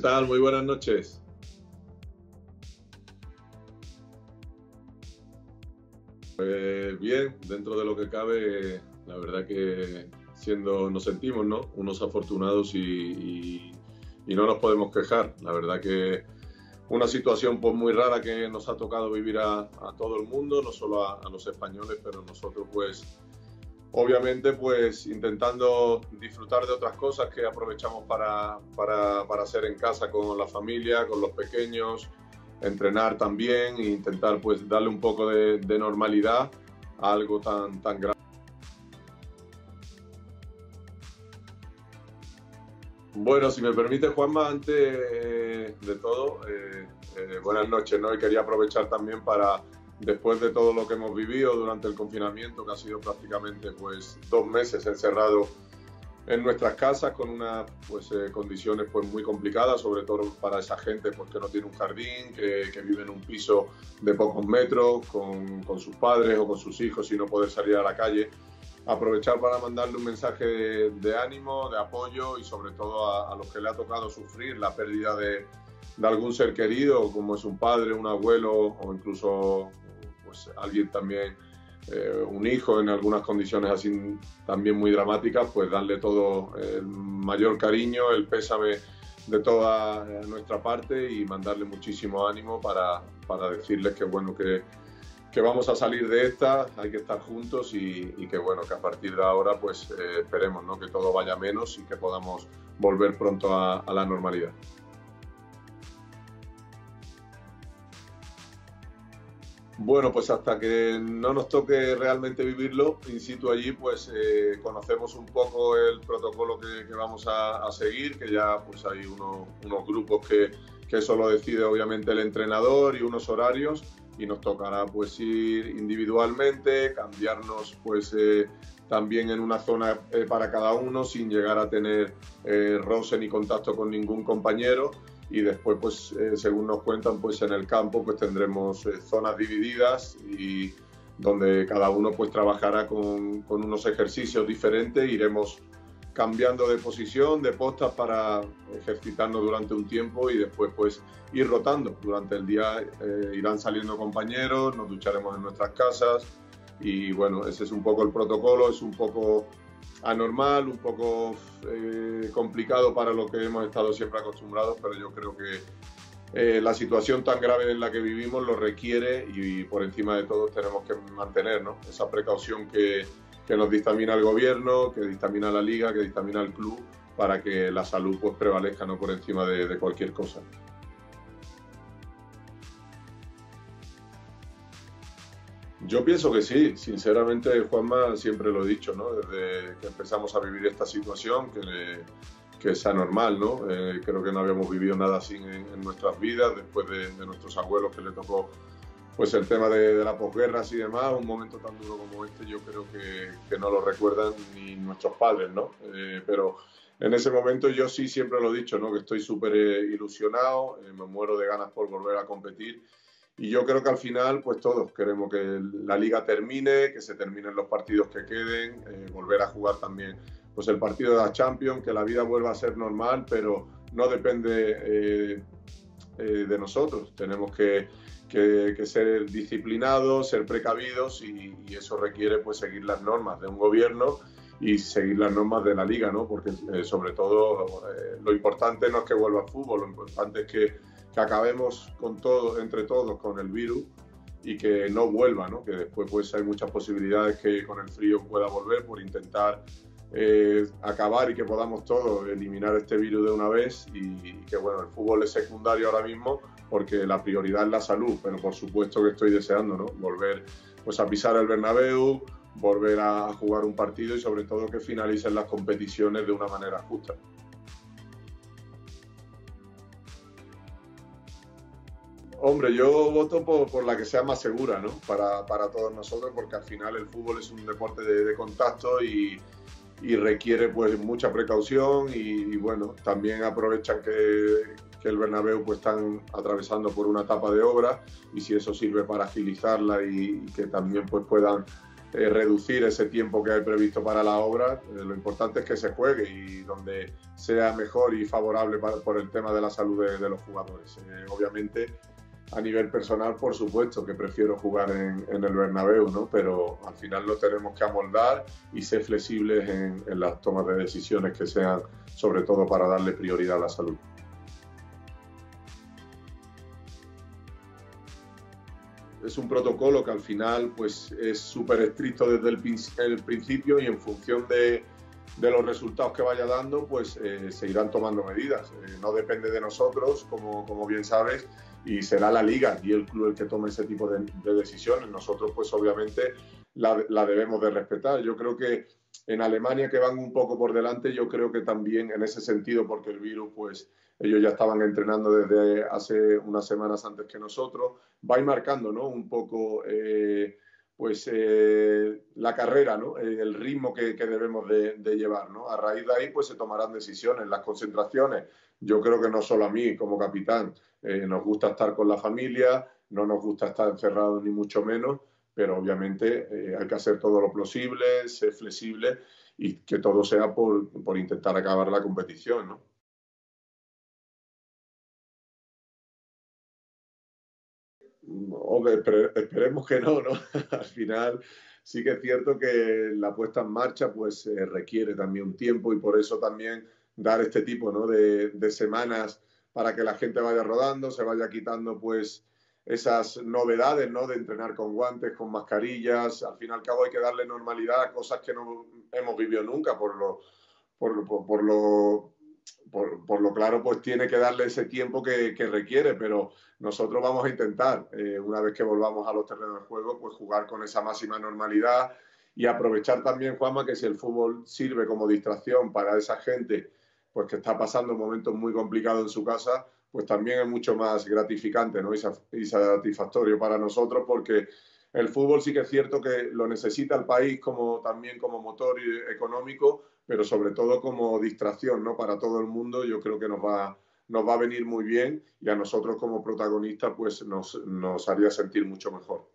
tal? Muy buenas noches. Pues bien, dentro de lo que cabe, la verdad que siendo, nos sentimos, ¿no? Unos afortunados y, no nos podemos quejar. La verdad que una situación pues muy rara que nos ha tocado vivir a, todo el mundo, no solo a, los españoles, pero nosotros pues obviamente pues intentando disfrutar de otras cosas que aprovechamos para, para, para hacer en casa con la familia, con los pequeños, entrenar también e intentar pues darle un poco de, normalidad a algo tan, tan grave. Bueno, si me permite, Juanma, antes de todo, eh, eh, buenas noches, ¿no? Y quería aprovechar también para, después de todo lo que hemos vivido durante el confinamiento, que ha sido prácticamente pues dos meses encerrado en nuestras casas con unas pues, eh, condiciones pues, muy complicadas, sobre todo para esa gente pues, que no tiene un jardín, que, que vive en un piso de pocos metros, con, con, sus padres o con sus hijos y no poder salir a la calle. Aprovechar para mandarle un mensaje de, ánimo, de apoyo y sobre todo a, a, los que le ha tocado sufrir la pérdida de, de algún ser querido, como es un padre, un abuelo o incluso pues, alguien también eh, un hijo en algunas condiciones así también muy dramáticas, pues darle todo el mayor cariño, el pésame de toda nuestra parte y mandarle muchísimo ánimo para, para decirles que bueno que, que, vamos a salir de esta, hay que estar juntos y, que bueno que a partir de ahora pues eh, esperemos ¿no? que todo vaya menos y que podamos volver pronto a la normalidad. Bueno, pues hasta que no nos toque realmente vivirlo in situ allí, pues eh, conocemos un poco el protocolo que, vamos a, seguir, que ya pues hay unos grupos que, que eso lo decide obviamente el entrenador y unos horarios y nos tocará pues ir individualmente, cambiarnos pues eh, también en una zona eh, para cada uno sin llegar a tener roce ni contacto con ningún compañero y después, pues, eh, según nos cuentan, pues en el campo pues tendremos eh, zonas divididas y donde cada uno pues trabajará con, con, unos ejercicios diferentes, iremos cambiando de posición, de postas para ejercitarnos durante un tiempo y después pues ir rotando. Durante el día eh, irán saliendo compañeros, nos ducharemos en nuestras casas y bueno, ese es un poco el protocolo, es un poco anormal, un poco eh, complicado para lo que hemos estado siempre acostumbrados, pero yo creo que eh, la situación tan grave en la que vivimos lo requiere y, por encima de todo tenemos que mantener esa precaución que, que, nos dictamina el gobierno, que dictamina la liga, que dictamina el club, para que la salud pues, prevalezca ¿no? por encima de cualquier cosa. Yo pienso que sí, sinceramente Juanma siempre lo he dicho, ¿no? Desde que empezamos a vivir esta situación, que, que es anormal, ¿no? Eh, creo que no habíamos vivido nada así en, nuestras vidas, después de, nuestros abuelos que le tocó pues el tema de, la posguerra y demás, un momento tan duro como este yo creo que, que no lo recuerdan ni nuestros padres, ¿no? Eh, pero en ese momento yo sí siempre lo he dicho, ¿no? Que estoy súper eh, ilusionado, me muero de ganas por volver a competir y yo creo que al final, pues todos queremos que la liga termine, que se terminen los partidos que queden, eh, volver a jugar también pues el partido de la Champions, que la vida vuelva a ser normal, pero no depende eh, eh, de nosotros. Tenemos que, que, ser disciplinados, ser precavidos y, y, eso requiere pues seguir las normas de un gobierno y seguir las normas de la liga, ¿no? Porque sobre todo lo importante no es que vuelva el fútbol, lo importante es que que acabemos con todo, entre todos con el virus y que no vuelva, ¿no? que después pues hay muchas posibilidades que con el frío pueda volver por intentar eh, acabar y que podamos todos eliminar este virus de una vez y, que bueno, el fútbol es secundario ahora mismo porque la prioridad es la salud, pero por supuesto que estoy deseando ¿no? volver pues a pisar el Bernabéu, volver a jugar un partido y sobre todo que finalicen las competiciones de una manera justa. Hombre, yo voto por, la que sea más segura, ¿no? Para, todos nosotros, porque al final el fútbol es un deporte de, contacto y, requiere pues mucha precaución y, bueno, también aprovechan que, el Bernabéu pues están atravesando por una etapa de obra y si eso sirve para agilizarla y, que también pues puedan eh, reducir ese tiempo que hay previsto para la obra. Eh, lo importante es que se juegue y donde sea mejor y favorable por el tema de la salud de, los jugadores. Eh, obviamente, a nivel personal, por supuesto, que prefiero jugar en, el Bernabéu, ¿no? pero al final lo tenemos que amoldar y ser flexibles en, en las tomas de decisiones que sean, sobre todo para darle prioridad a la salud. es un protocolo que al final pues, es súper estricto desde el, principio y en función de, los resultados que vaya dando, pues eh, se irán tomando medidas. Eh, no depende de nosotros, como, como, bien sabes, y será la liga y el club el que tome ese tipo de, decisiones. Nosotros, pues obviamente, la, la, debemos de respetar. Yo creo que en Alemania, que van un poco por delante, yo creo que también en ese sentido, porque el virus, pues ellos ya estaban entrenando desde hace unas semanas antes que nosotros, va a ir marcando ¿no? un poco eh, pues, eh, la carrera, ¿no? Eh, el ritmo que, debemos de, llevar. ¿no? A raíz de ahí pues, se tomarán decisiones, las concentraciones. Yo creo que no solo a mí como capitán, nos gusta estar con la familia, no nos gusta estar encerrados ni mucho menos, pero obviamente hay que hacer todo lo posible, ser flexible y que todo sea por, por intentar acabar la competición. ¿no? esperemos que no, ¿no? Al final sí que es cierto que la puesta en marcha pues eh, requiere también un tiempo y por eso también dar este tipo ¿no? de, semanas para que la gente vaya rodando, se vaya quitando pues esas novedades, ¿no? De entrenar con guantes, con mascarillas. Al fin y al cabo hay que darle normalidad a cosas que no hemos vivido nunca por lo, por lo por, lo claro, pues tiene que darle ese tiempo que, requiere, pero nosotros vamos a intentar, eh, una vez que volvamos a los terrenos de juego, pues jugar con esa máxima normalidad y aprovechar también, Juanma, que si el fútbol sirve como distracción para esa gente pues que está pasando momentos muy complicados en su casa, pues también es mucho más gratificante ¿no? y satisfactorio para nosotros porque el fútbol sí que es cierto que lo necesita el país como también como motor económico, pero sobre todo como distracción ¿no? para todo el mundo, yo creo que nos va, nos va a venir muy bien y a nosotros como protagonistas pues nos, nos haría sentir mucho mejor.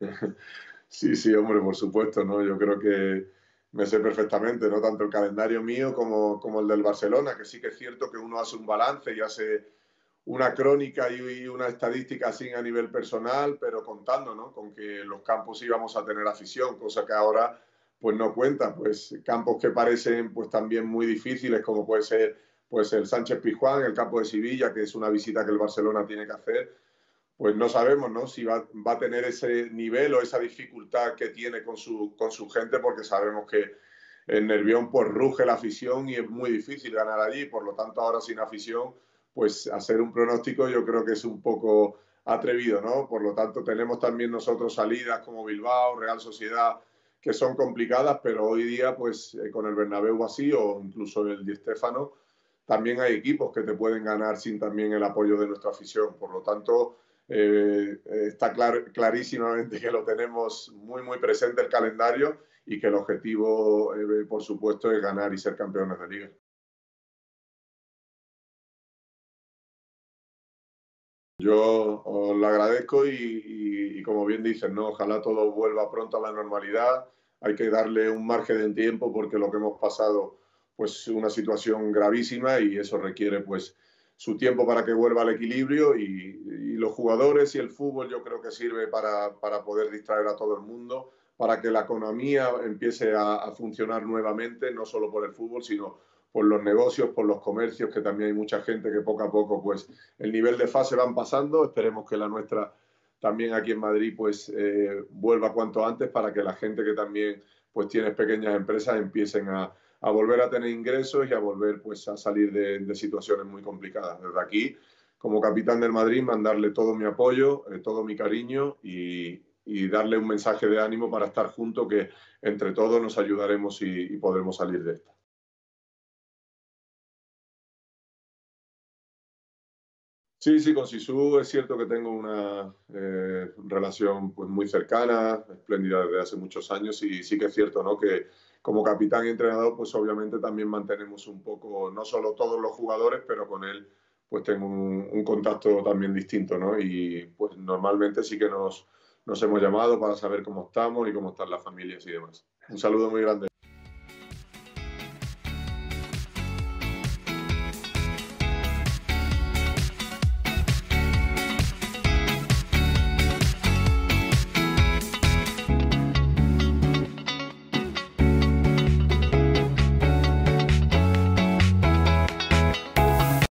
Sí, sí, hombre, por supuesto, ¿no? Yo creo que me sé perfectamente, ¿no? Tanto el calendario mío como, como el del Barcelona, que sí que es cierto que uno hace un balance y hace una crónica y una estadística así a nivel personal, pero contando ¿no? con que los campos íbamos a tener afición, cosa que ahora pues no cuenta, pues campos que parecen pues también muy difíciles, como puede ser pues el Sánchez Pizjuán, el campo de Sevilla, que es una visita que el Barcelona tiene que hacer, pues no sabemos ¿no? si va, va a tener ese nivel o esa dificultad que tiene con su, con su gente, porque sabemos que en Nervión pues ruge la afición y es muy difícil ganar allí, por lo tanto ahora sin afición pues hacer un pronóstico yo creo que es un poco atrevido, ¿no? Por lo tanto, tenemos también nosotros salidas como Bilbao, Real Sociedad, que son complicadas, pero hoy día, pues eh, con el Bernabéu así o incluso el Di Stéfano, también hay equipos que te pueden ganar sin también el apoyo de nuestra afición. Por lo tanto, eh, está clarísimamente que lo tenemos muy, muy presente el calendario y que el objetivo, eh, por supuesto, es ganar y ser campeones de liga. Yo os lo agradezco y, como bien dicen, ¿no? ojalá todo vuelva pronto a la normalidad. Hay que darle un margen de tiempo porque lo que hemos pasado pues una situación gravísima y eso requiere pues su tiempo para que vuelva al equilibrio y, los jugadores y el fútbol yo creo que sirve para, para, poder distraer a todo el mundo, para que la economía empiece a, funcionar nuevamente, no solo por el fútbol, sino por los negocios, por los comercios, que también hay mucha gente que poco a poco, pues el nivel de fase van pasando. Esperemos que la nuestra también aquí en Madrid, pues eh, vuelva cuanto antes para que la gente que también pues tiene pequeñas empresas empiecen a, volver a tener ingresos y a volver pues a salir de, situaciones muy complicadas. Desde aquí, como capitán del Madrid, mandarle todo mi apoyo, eh, todo mi cariño y, darle un mensaje de ánimo para estar juntos, que entre todos nos ayudaremos y podremos salir de esta. Sí, sí, con Sisu es cierto que tengo una eh, relación pues, muy cercana, espléndida desde hace muchos años y sí que es cierto ¿no? que como capitán y entrenador pues obviamente también mantenemos un poco, no solo todos los jugadores, pero con él pues tengo un, contacto también distinto, ¿no? Y pues normalmente sí que nos, nos hemos llamado para saber cómo estamos y cómo están las familias y demás. Un saludo muy grande.